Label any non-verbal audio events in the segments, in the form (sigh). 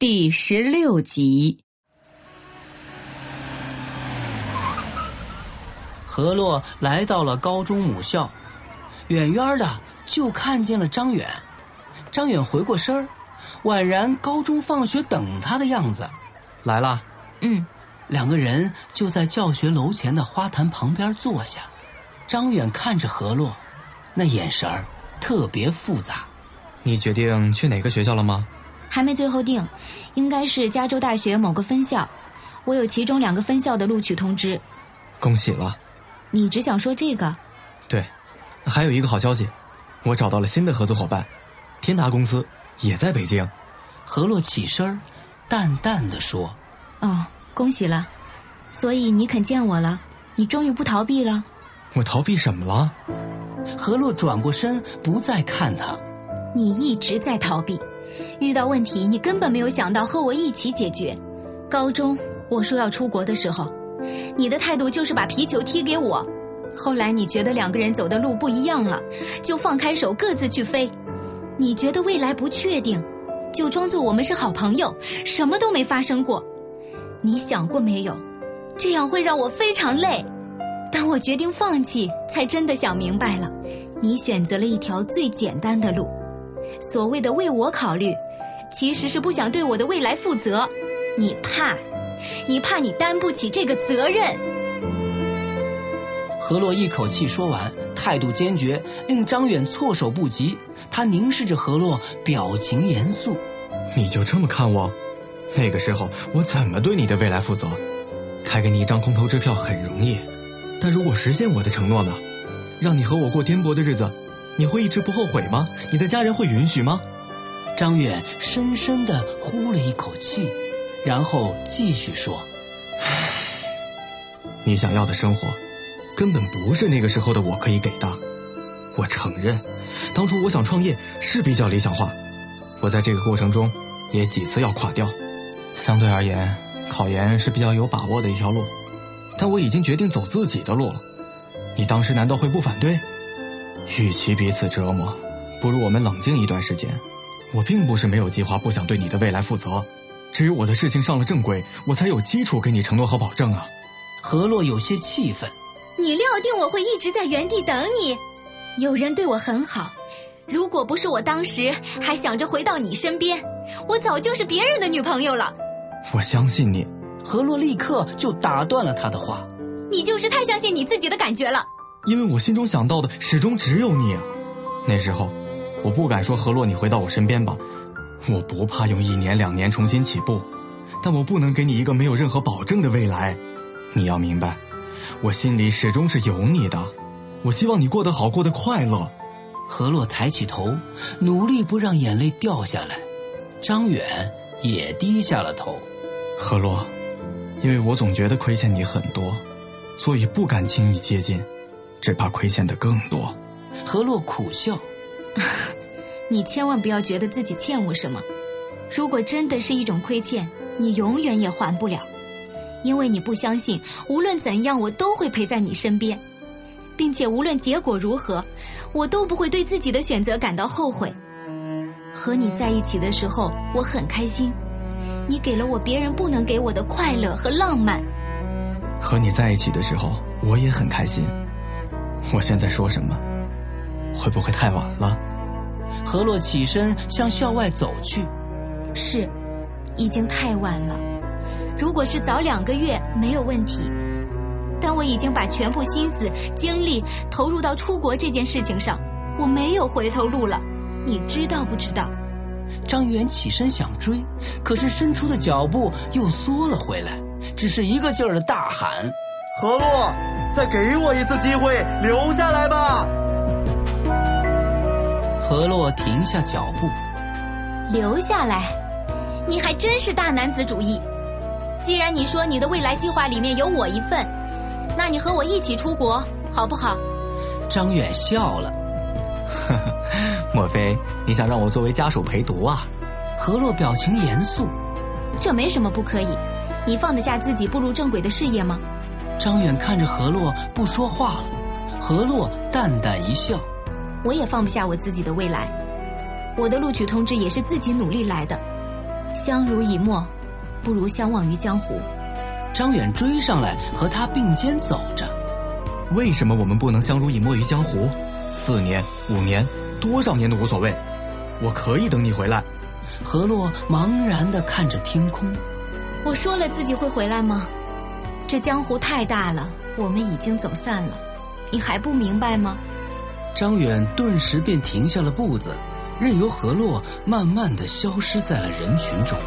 第十六集，何洛来到了高中母校，远远的就看见了张远。张远回过身儿，宛然高中放学等他的样子。来了，嗯，两个人就在教学楼前的花坛旁边坐下。张远看着何洛，那眼神儿特别复杂。你决定去哪个学校了吗？还没最后定，应该是加州大学某个分校。我有其中两个分校的录取通知。恭喜了。你只想说这个？对，还有一个好消息，我找到了新的合作伙伴，天达公司也在北京。何洛起身，淡淡的说：“哦，恭喜了。所以你肯见我了？你终于不逃避了？我逃避什么了？”何洛转过身，不再看他。你一直在逃避。遇到问题，你根本没有想到和我一起解决。高中我说要出国的时候，你的态度就是把皮球踢给我。后来你觉得两个人走的路不一样了，就放开手各自去飞。你觉得未来不确定，就装作我们是好朋友，什么都没发生过。你想过没有？这样会让我非常累。当我决定放弃，才真的想明白了。你选择了一条最简单的路。所谓的为我考虑，其实是不想对我的未来负责。你怕，你怕你担不起这个责任。何洛一口气说完，态度坚决，令张远措手不及。他凝视着何洛，表情严肃：“你就这么看我？那个时候我怎么对你的未来负责？开给你一张空头支票很容易，但如果实现我的承诺呢？让你和我过颠簸的日子。”你会一直不后悔吗？你的家人会允许吗？张远深深的呼了一口气，然后继续说：“唉，你想要的生活，根本不是那个时候的我可以给的。我承认，当初我想创业是比较理想化，我在这个过程中也几次要垮掉。相对而言，考研是比较有把握的一条路，但我已经决定走自己的路了。你当时难道会不反对？”与其彼此折磨，不如我们冷静一段时间。我并不是没有计划，不想对你的未来负责，只有我的事情上了正轨，我才有基础给你承诺和保证啊。何洛有些气愤：“你料定我会一直在原地等你？有人对我很好，如果不是我当时还想着回到你身边，我早就是别人的女朋友了。”我相信你。何洛立刻就打断了他的话：“你就是太相信你自己的感觉了。”因为我心中想到的始终只有你，那时候，我不敢说何洛，你回到我身边吧，我不怕用一年两年重新起步，但我不能给你一个没有任何保证的未来。你要明白，我心里始终是有你的，我希望你过得好，过得快乐。何洛抬起头，努力不让眼泪掉下来，张远也低下了头。何洛，因为我总觉得亏欠你很多，所以不敢轻易接近。只怕亏欠的更多。何洛苦笑：“ (laughs) 你千万不要觉得自己欠我什么。如果真的是一种亏欠，你永远也还不了，因为你不相信，无论怎样，我都会陪在你身边，并且无论结果如何，我都不会对自己的选择感到后悔。和你在一起的时候，我很开心，你给了我别人不能给我的快乐和浪漫。和你在一起的时候，我也很开心。”我现在说什么，会不会太晚了？何洛起身向校外走去。是，已经太晚了。如果是早两个月没有问题，但我已经把全部心思、精力投入到出国这件事情上，我没有回头路了。你知道不知道？张元起身想追，可是伸出的脚步又缩了回来，只是一个劲儿的大喊：“何洛！”再给我一次机会，留下来吧。何洛停下脚步，留下来？你还真是大男子主义。既然你说你的未来计划里面有我一份，那你和我一起出国好不好？张远笑了。呵呵，莫非你想让我作为家属陪读啊？何洛表情严肃。这没什么不可以，你放得下自己步入正轨的事业吗？张远看着何洛不说话了。何洛淡淡一笑：“我也放不下我自己的未来，我的录取通知也是自己努力来的。相濡以沫，不如相忘于江湖。”张远追上来和他并肩走着。为什么我们不能相濡以沫于江湖？四年、五年，多少年都无所谓，我可以等你回来。何洛茫然的看着天空。我说了自己会回来吗？这江湖太大了，我们已经走散了，你还不明白吗？张远顿时便停下了步子，任由何洛慢慢的消失在了人群中。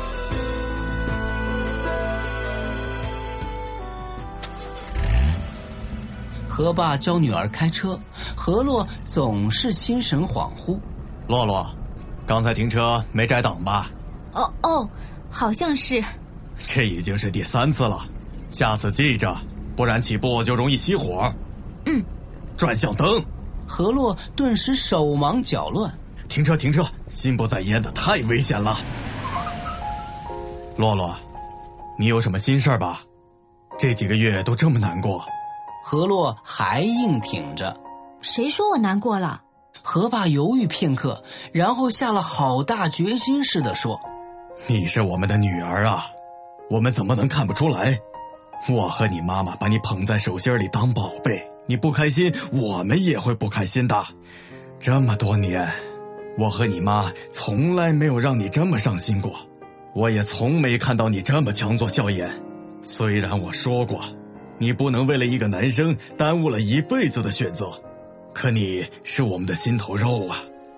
何爸教女儿开车，何洛总是心神恍惚。洛洛，刚才停车没摘挡吧？哦哦，好像是。这已经是第三次了，下次记着，不然起步就容易熄火。嗯。转向灯。何洛顿时手忙脚乱。停车停车，心不在焉的太危险了。洛洛，你有什么心事吧？这几个月都这么难过。何洛还硬挺着，谁说我难过了？何爸犹豫片刻，然后下了好大决心似的说：“你是我们的女儿啊，我们怎么能看不出来？我和你妈妈把你捧在手心里当宝贝，你不开心，我们也会不开心的。这么多年，我和你妈从来没有让你这么伤心过，我也从没看到你这么强作笑颜。虽然我说过。”你不能为了一个男生耽误了一辈子的选择，可你是我们的心头肉啊！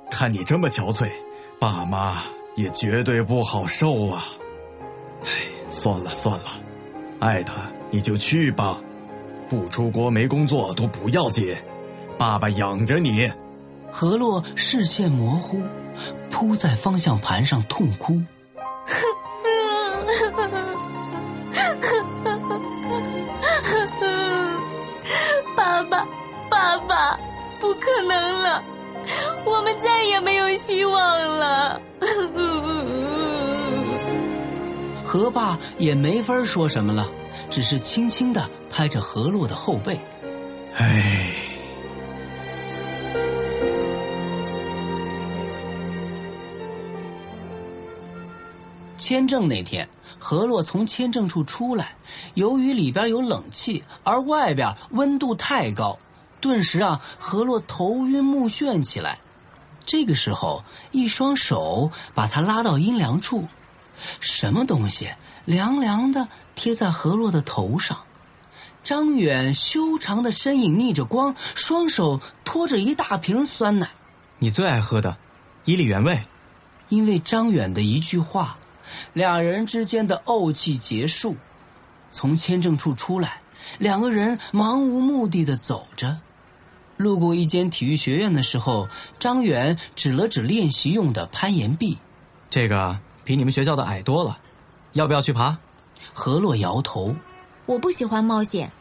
看你这么憔悴，爸妈也绝对不好受啊！哎，算了算了，爱他你就去吧，不出国没工作都不要紧，爸爸养着你。何洛视线模糊，扑在方向盘上痛哭。(laughs) 爸爸，爸爸不可能了，我们再也没有希望了。何爸也没法说什么了，只是轻轻的拍着何洛的后背。唉。签证那天，何洛从签证处出来，由于里边有冷气，而外边温度太高。顿时啊，何洛头晕目眩起来。这个时候，一双手把他拉到阴凉处，什么东西凉凉的贴在何洛的头上。张远修长的身影逆着光，双手托着一大瓶酸奶。你最爱喝的，伊利原味。因为张远的一句话，两人之间的怄气结束。从签证处出来，两个人漫无目的的走着。路过一间体育学院的时候，张远指了指练习用的攀岩壁，这个比你们学校的矮多了，要不要去爬？何洛摇头，我不喜欢冒险。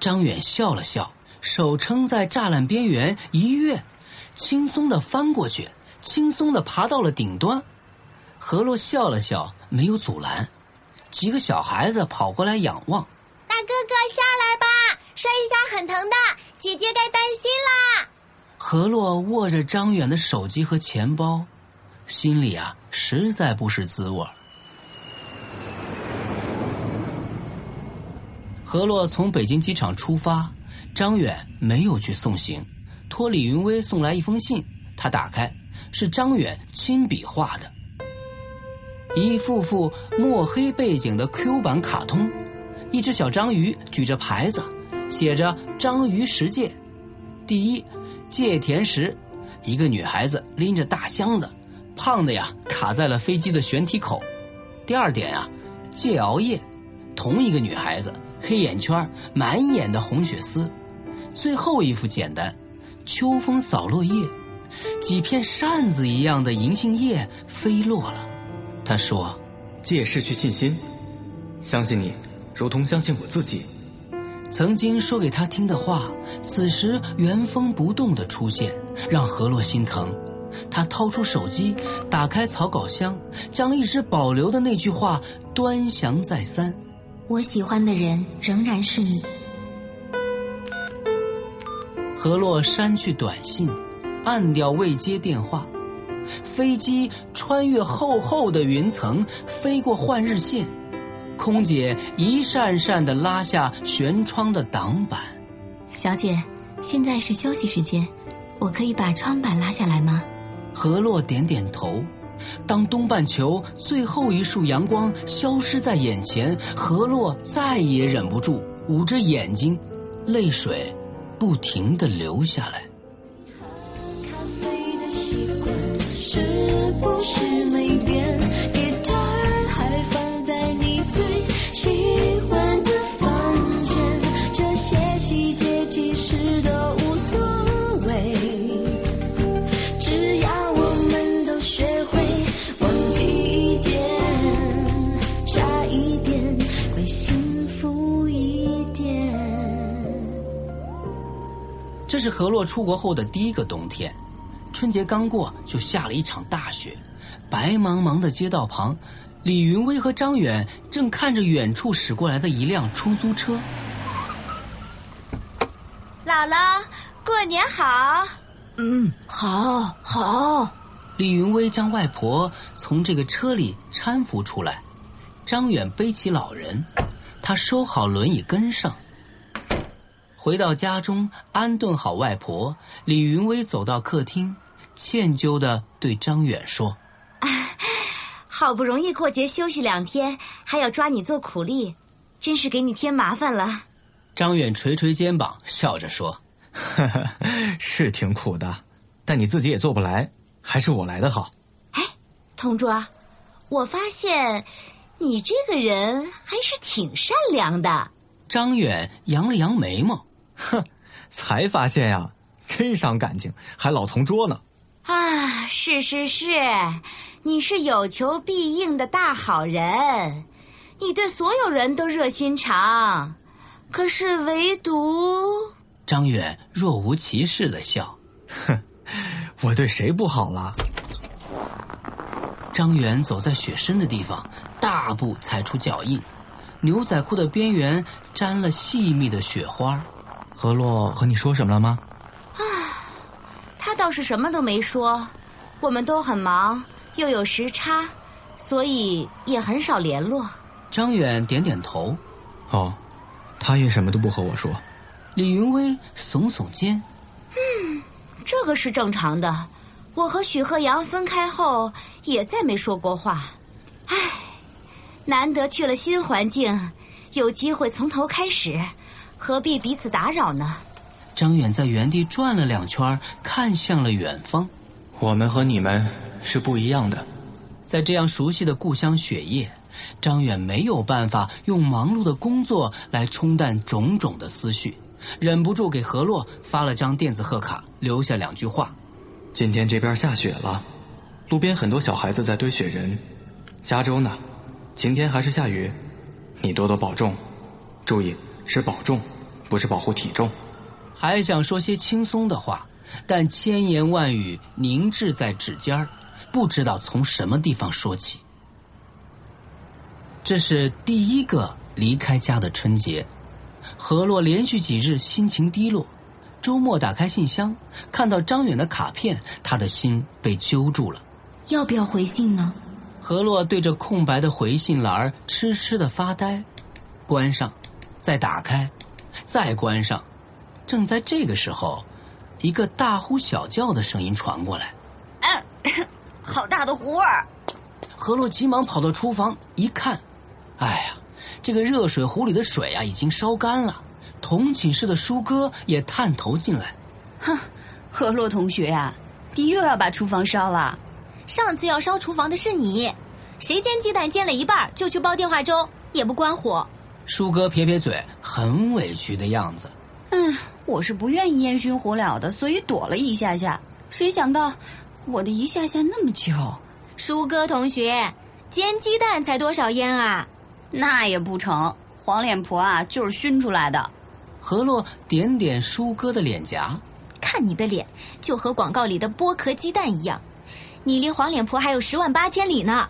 张远笑了笑，手撑在栅栏边缘一跃，轻松的翻过去，轻松的爬到了顶端。何洛笑了笑，没有阻拦。几个小孩子跑过来仰望，大哥哥下来吧，摔一下很疼的。姐姐该担心啦。何洛握着张远的手机和钱包，心里啊实在不是滋味。何洛从北京机场出发，张远没有去送行，托李云威送来一封信。他打开，是张远亲笔画的，一幅幅墨黑背景的 Q 版卡通，一只小章鱼举着牌子。写着“章鱼十戒”，第一，戒甜食。一个女孩子拎着大箱子，胖的呀卡在了飞机的舷梯口。第二点呀，戒熬夜。同一个女孩子，黑眼圈，满眼的红血丝。最后一幅简单，秋风扫落叶，几片扇子一样的银杏叶飞落了。他说：“借失去信心。相信你，如同相信我自己。曾经说给他听的话，此时原封不动的出现，让何洛心疼。他掏出手机，打开草稿箱，将一直保留的那句话端详再三。我喜欢的人仍然是你。何洛删去短信，按掉未接电话。飞机穿越厚厚的云层，飞过换日线。空姐一扇扇的拉下舷窗的挡板。小姐，现在是休息时间，我可以把窗板拉下来吗？何洛点点头。当东半球最后一束阳光消失在眼前，河洛再也忍不住，捂着眼睛，泪水不停的流下来。咖啡的习惯是不是没变？是何洛出国后的第一个冬天，春节刚过就下了一场大雪，白茫茫的街道旁，李云威和张远正看着远处驶过来的一辆出租车。姥姥，过年好！嗯，好，好。李云威将外婆从这个车里搀扶出来，张远背起老人，他收好轮椅跟上。回到家中，安顿好外婆，李云威走到客厅，歉疚的对张远说 (laughs) 好不容易过节休息两天，还要抓你做苦力，真是给你添麻烦了。：“张远捶捶肩膀，笑着说。(laughs) ”是挺苦的，但你自己也做不来，还是我来的好。哎同桌，我发现你这个人还是挺善良的。张远扬了扬眉毛，哼，(laughs) 才发现呀，真伤感情，还老同桌呢。啊，是是是，你是有求必应的大好人，你对所有人都热心肠，可是唯独……张远若无其事的笑。哼 (laughs) 我对谁不好了？张远走在雪深的地方，大步踩出脚印，牛仔裤的边缘沾了细密的雪花。何洛和你说什么了吗？啊他倒是什么都没说，我们都很忙，又有时差，所以也很少联络。张远点点头，哦，他也什么都不和我说。李云威耸耸肩。嗯这个是正常的。我和许鹤阳分开后，也再没说过话。唉，难得去了新环境，有机会从头开始，何必彼此打扰呢？张远在原地转了两圈，看向了远方。我们和你们是不一样的。在这样熟悉的故乡雪夜，张远没有办法用忙碌的工作来冲淡种种的思绪，忍不住给何洛发了张电子贺卡，留下两句话。今天这边下雪了，路边很多小孩子在堆雪人。加州呢，晴天还是下雨，你多多保重。注意，是保重，不是保护体重。还想说些轻松的话，但千言万语凝滞在指尖儿，不知道从什么地方说起。这是第一个离开家的春节，何洛连续几日心情低落。周末打开信箱，看到张远的卡片，他的心被揪住了。要不要回信呢？何洛对着空白的回信栏痴痴的发呆，关上，再打开，再关上。正在这个时候，一个大呼小叫的声音传过来。嗯好大的壶儿！何洛急忙跑到厨房一看，哎呀，这个热水壶里的水啊已经烧干了。同寝室的舒哥也探头进来，哼，何洛同学呀、你又要把厨房烧了？上次要烧厨房的是你，谁煎鸡蛋煎了一半就去煲电话粥，也不关火。舒哥撇撇嘴，很委屈的样子。嗯，我是不愿意烟熏火燎的，所以躲了一下下。谁想到我的一下下那么久？舒哥同学，煎鸡蛋才多少烟啊？那也不成，黄脸婆啊，就是熏出来的。何洛点点舒哥的脸颊，看你的脸，就和广告里的剥壳鸡蛋一样。你离黄脸婆还有十万八千里呢。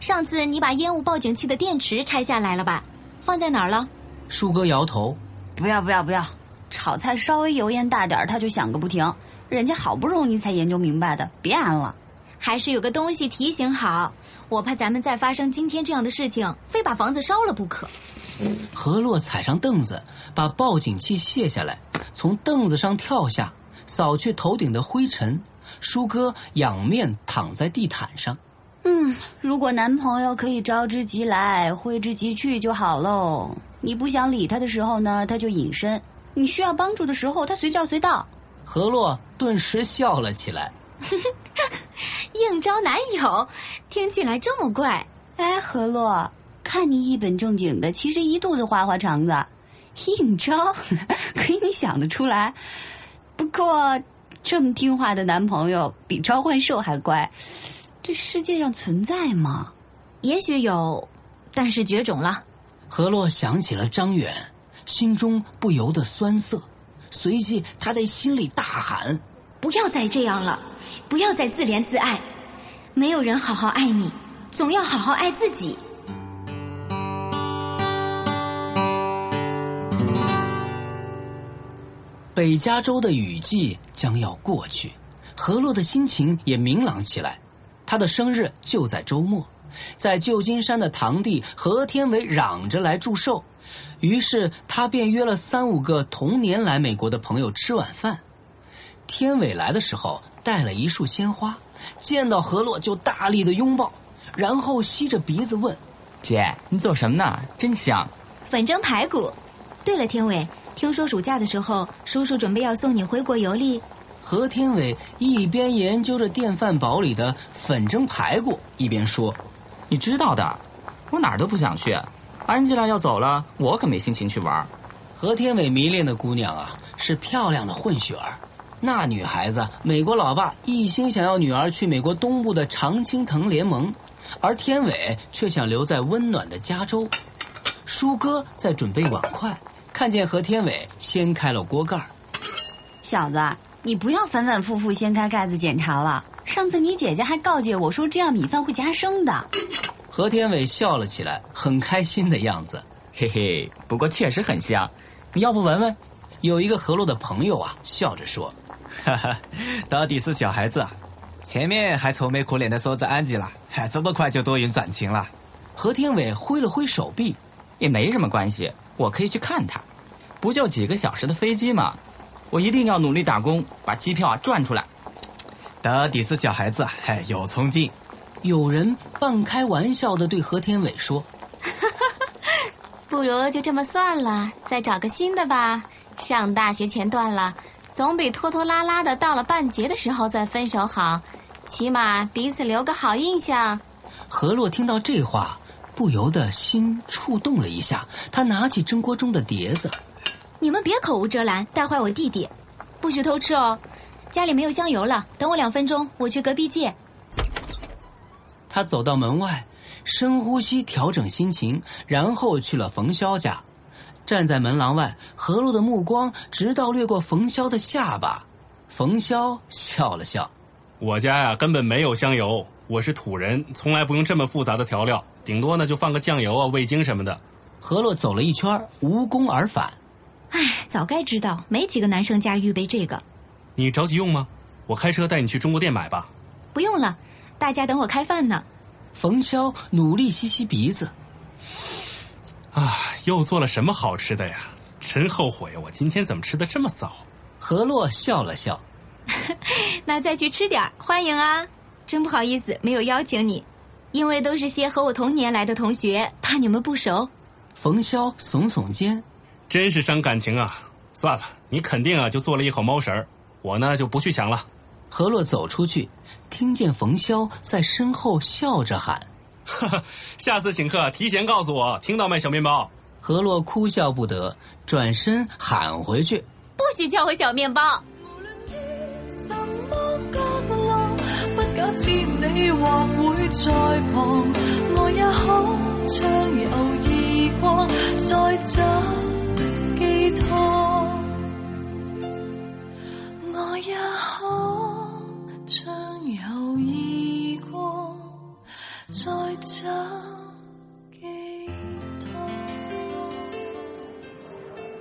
上次你把烟雾报警器的电池拆下来了吧？放在哪儿了？舒哥摇头，不要不要不要，炒菜稍微油烟大点儿他就响个不停。人家好不容易才研究明白的，别安了。还是有个东西提醒好，我怕咱们再发生今天这样的事情，非把房子烧了不可。何洛踩上凳子，把报警器卸下来，从凳子上跳下，扫去头顶的灰尘。舒哥仰面躺在地毯上。嗯，如果男朋友可以招之即来，挥之即去就好喽。你不想理他的时候呢，他就隐身；你需要帮助的时候，他随叫随到。何洛顿时笑了起来。(laughs) 应招男友，听起来这么怪。哎，何洛，看你一本正经的，其实一肚子花花肠子。应招，(laughs) 可以你想得出来。不过，这么听话的男朋友比召唤兽还乖，这世界上存在吗？也许有，但是绝种了。何洛想起了张远，心中不由得酸涩，随即他在心里大喊：“不要再这样了，不要再自怜自爱，没有人好好爱你，总要好好爱自己。”北加州的雨季将要过去，何洛的心情也明朗起来。他的生日就在周末，在旧金山的堂弟何天伟嚷着来祝寿，于是他便约了三五个同年来美国的朋友吃晚饭。天伟来的时候带了一束鲜花，见到何洛就大力的拥抱，然后吸着鼻子问：“姐，你做什么呢？真香！”粉蒸排骨。对了，天伟。听说暑假的时候，叔叔准备要送你回国游历。何天伟一边研究着电饭煲里的粉蒸排骨，一边说：“你知道的，我哪儿都不想去。安吉拉要走了，我可没心情去玩。”何天伟迷恋的姑娘啊，是漂亮的混血儿。那女孩子，美国老爸一心想要女儿去美国东部的常青藤联盟，而天伟却想留在温暖的加州。舒哥在准备碗筷。看见何天伟掀开了锅盖小子，你不要反反复复掀开盖子检查了。上次你姐姐还告诫我说，这样米饭会夹生的。何天伟笑了起来，很开心的样子。嘿嘿，不过确实很香，你要不闻闻？有一个何洛的朋友啊，笑着说：“哈哈，到底是小孩子啊，前面还愁眉苦脸的说着安吉拉，嗨，这么快就多云转晴了。”何天伟挥了挥手臂，也没什么关系。我可以去看他，不就几个小时的飞机吗？我一定要努力打工，把机票啊赚出来。到底斯小孩子，嘿，有冲劲。有人半开玩笑的对何天伟说：“ (laughs) 不如就这么算了，再找个新的吧。上大学前断了，总比拖拖拉拉的到了半截的时候再分手好，起码彼此留个好印象。”何洛听到这话。不由得心触动了一下，他拿起蒸锅中的碟子。你们别口无遮拦，带坏我弟弟，不许偷吃哦！家里没有香油了，等我两分钟，我去隔壁借。他走到门外，深呼吸，调整心情，然后去了冯潇家。站在门廊外，何洛的目光直到掠过冯潇的下巴。冯潇笑了笑：“我家呀，根本没有香油。”我是土人，从来不用这么复杂的调料，顶多呢就放个酱油啊、味精什么的。何洛走了一圈，无功而返。唉，早该知道，没几个男生家预备这个。你着急用吗？我开车带你去中国店买吧。不用了，大家等我开饭呢。冯潇努力吸吸鼻子。啊，又做了什么好吃的呀？真后悔，我今天怎么吃的这么早？何洛笑了笑。(laughs) 那再去吃点欢迎啊。真不好意思，没有邀请你，因为都是些和我同年来的同学，怕你们不熟。冯潇耸耸肩，真是伤感情啊！算了，你肯定啊就做了一口猫食儿，我呢就不去抢了。何洛走出去，听见冯潇在身后笑着喊：“下次请客提前告诉我，听到没，小面包？”何洛哭笑不得，转身喊回去：“不许叫我小面包。”知你或会在旁，我也可暢遊異國，再找寄託。我也可暢遊異國，再找。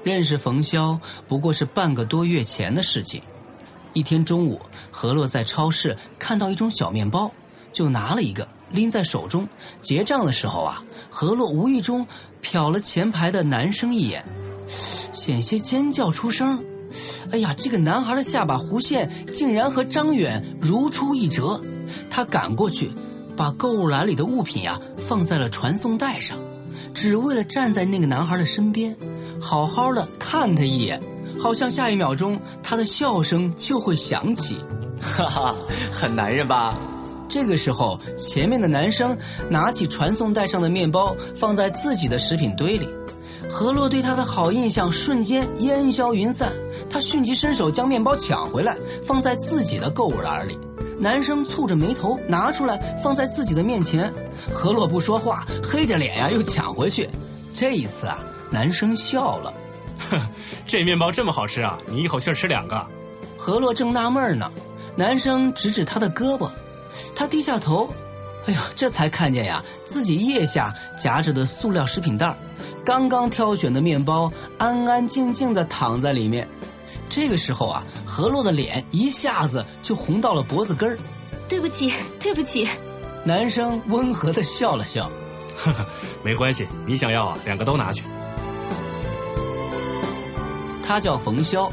认识冯潇不过是半个多月前的事情。一天中午，何洛在超市看到一种小面包，就拿了一个拎在手中。结账的时候啊，何洛无意中瞟了前排的男生一眼，险些尖叫出声。哎呀，这个男孩的下巴弧线竟然和张远如出一辙。他赶过去，把购物篮里的物品呀、放在了传送带上，只为了站在那个男孩的身边，好好的看他一眼。好像下一秒钟他的笑声就会响起。哈哈，很男人吧？这个时候，前面的男生拿起传送带上的面包放在自己的食品堆里，何洛对他的好印象瞬间烟消云散。他迅即伸手将面包抢回来，放在自己的购物篮里。男生蹙着眉头拿出来放在自己的面前，何洛不说话，黑着脸呀又抢回去。这一次啊，男生笑了。(laughs) 这面包这么好吃啊！你一口气吃两个。何洛正纳闷呢，男生指指他的胳膊，他低下头，哎呦，这才看见呀，自己腋下夹着的塑料食品袋儿刚刚挑选的面包安安静静的躺在里面。这个时候啊，何洛的脸一下子就红到了脖子根儿。对不起，对不起。男生温和的笑了笑，呵呵，没关系，你想要啊，两个都拿去。他叫冯潇，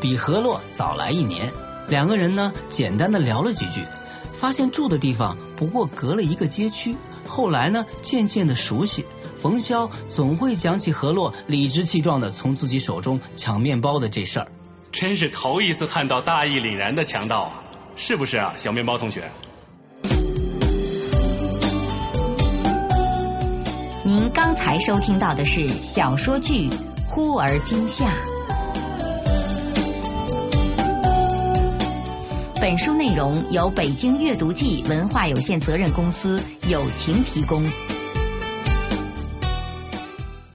比何洛早来一年。两个人呢，简单的聊了几句，发现住的地方不过隔了一个街区。后来呢，渐渐的熟悉。冯潇总会讲起何洛理直气壮的从自己手中抢面包的这事儿。真是头一次看到大义凛然的强盗啊！是不是啊，小面包同学？您刚才收听到的是小说剧《忽而今夏》。本书内容由北京阅读记文化有限责任公司友情提供。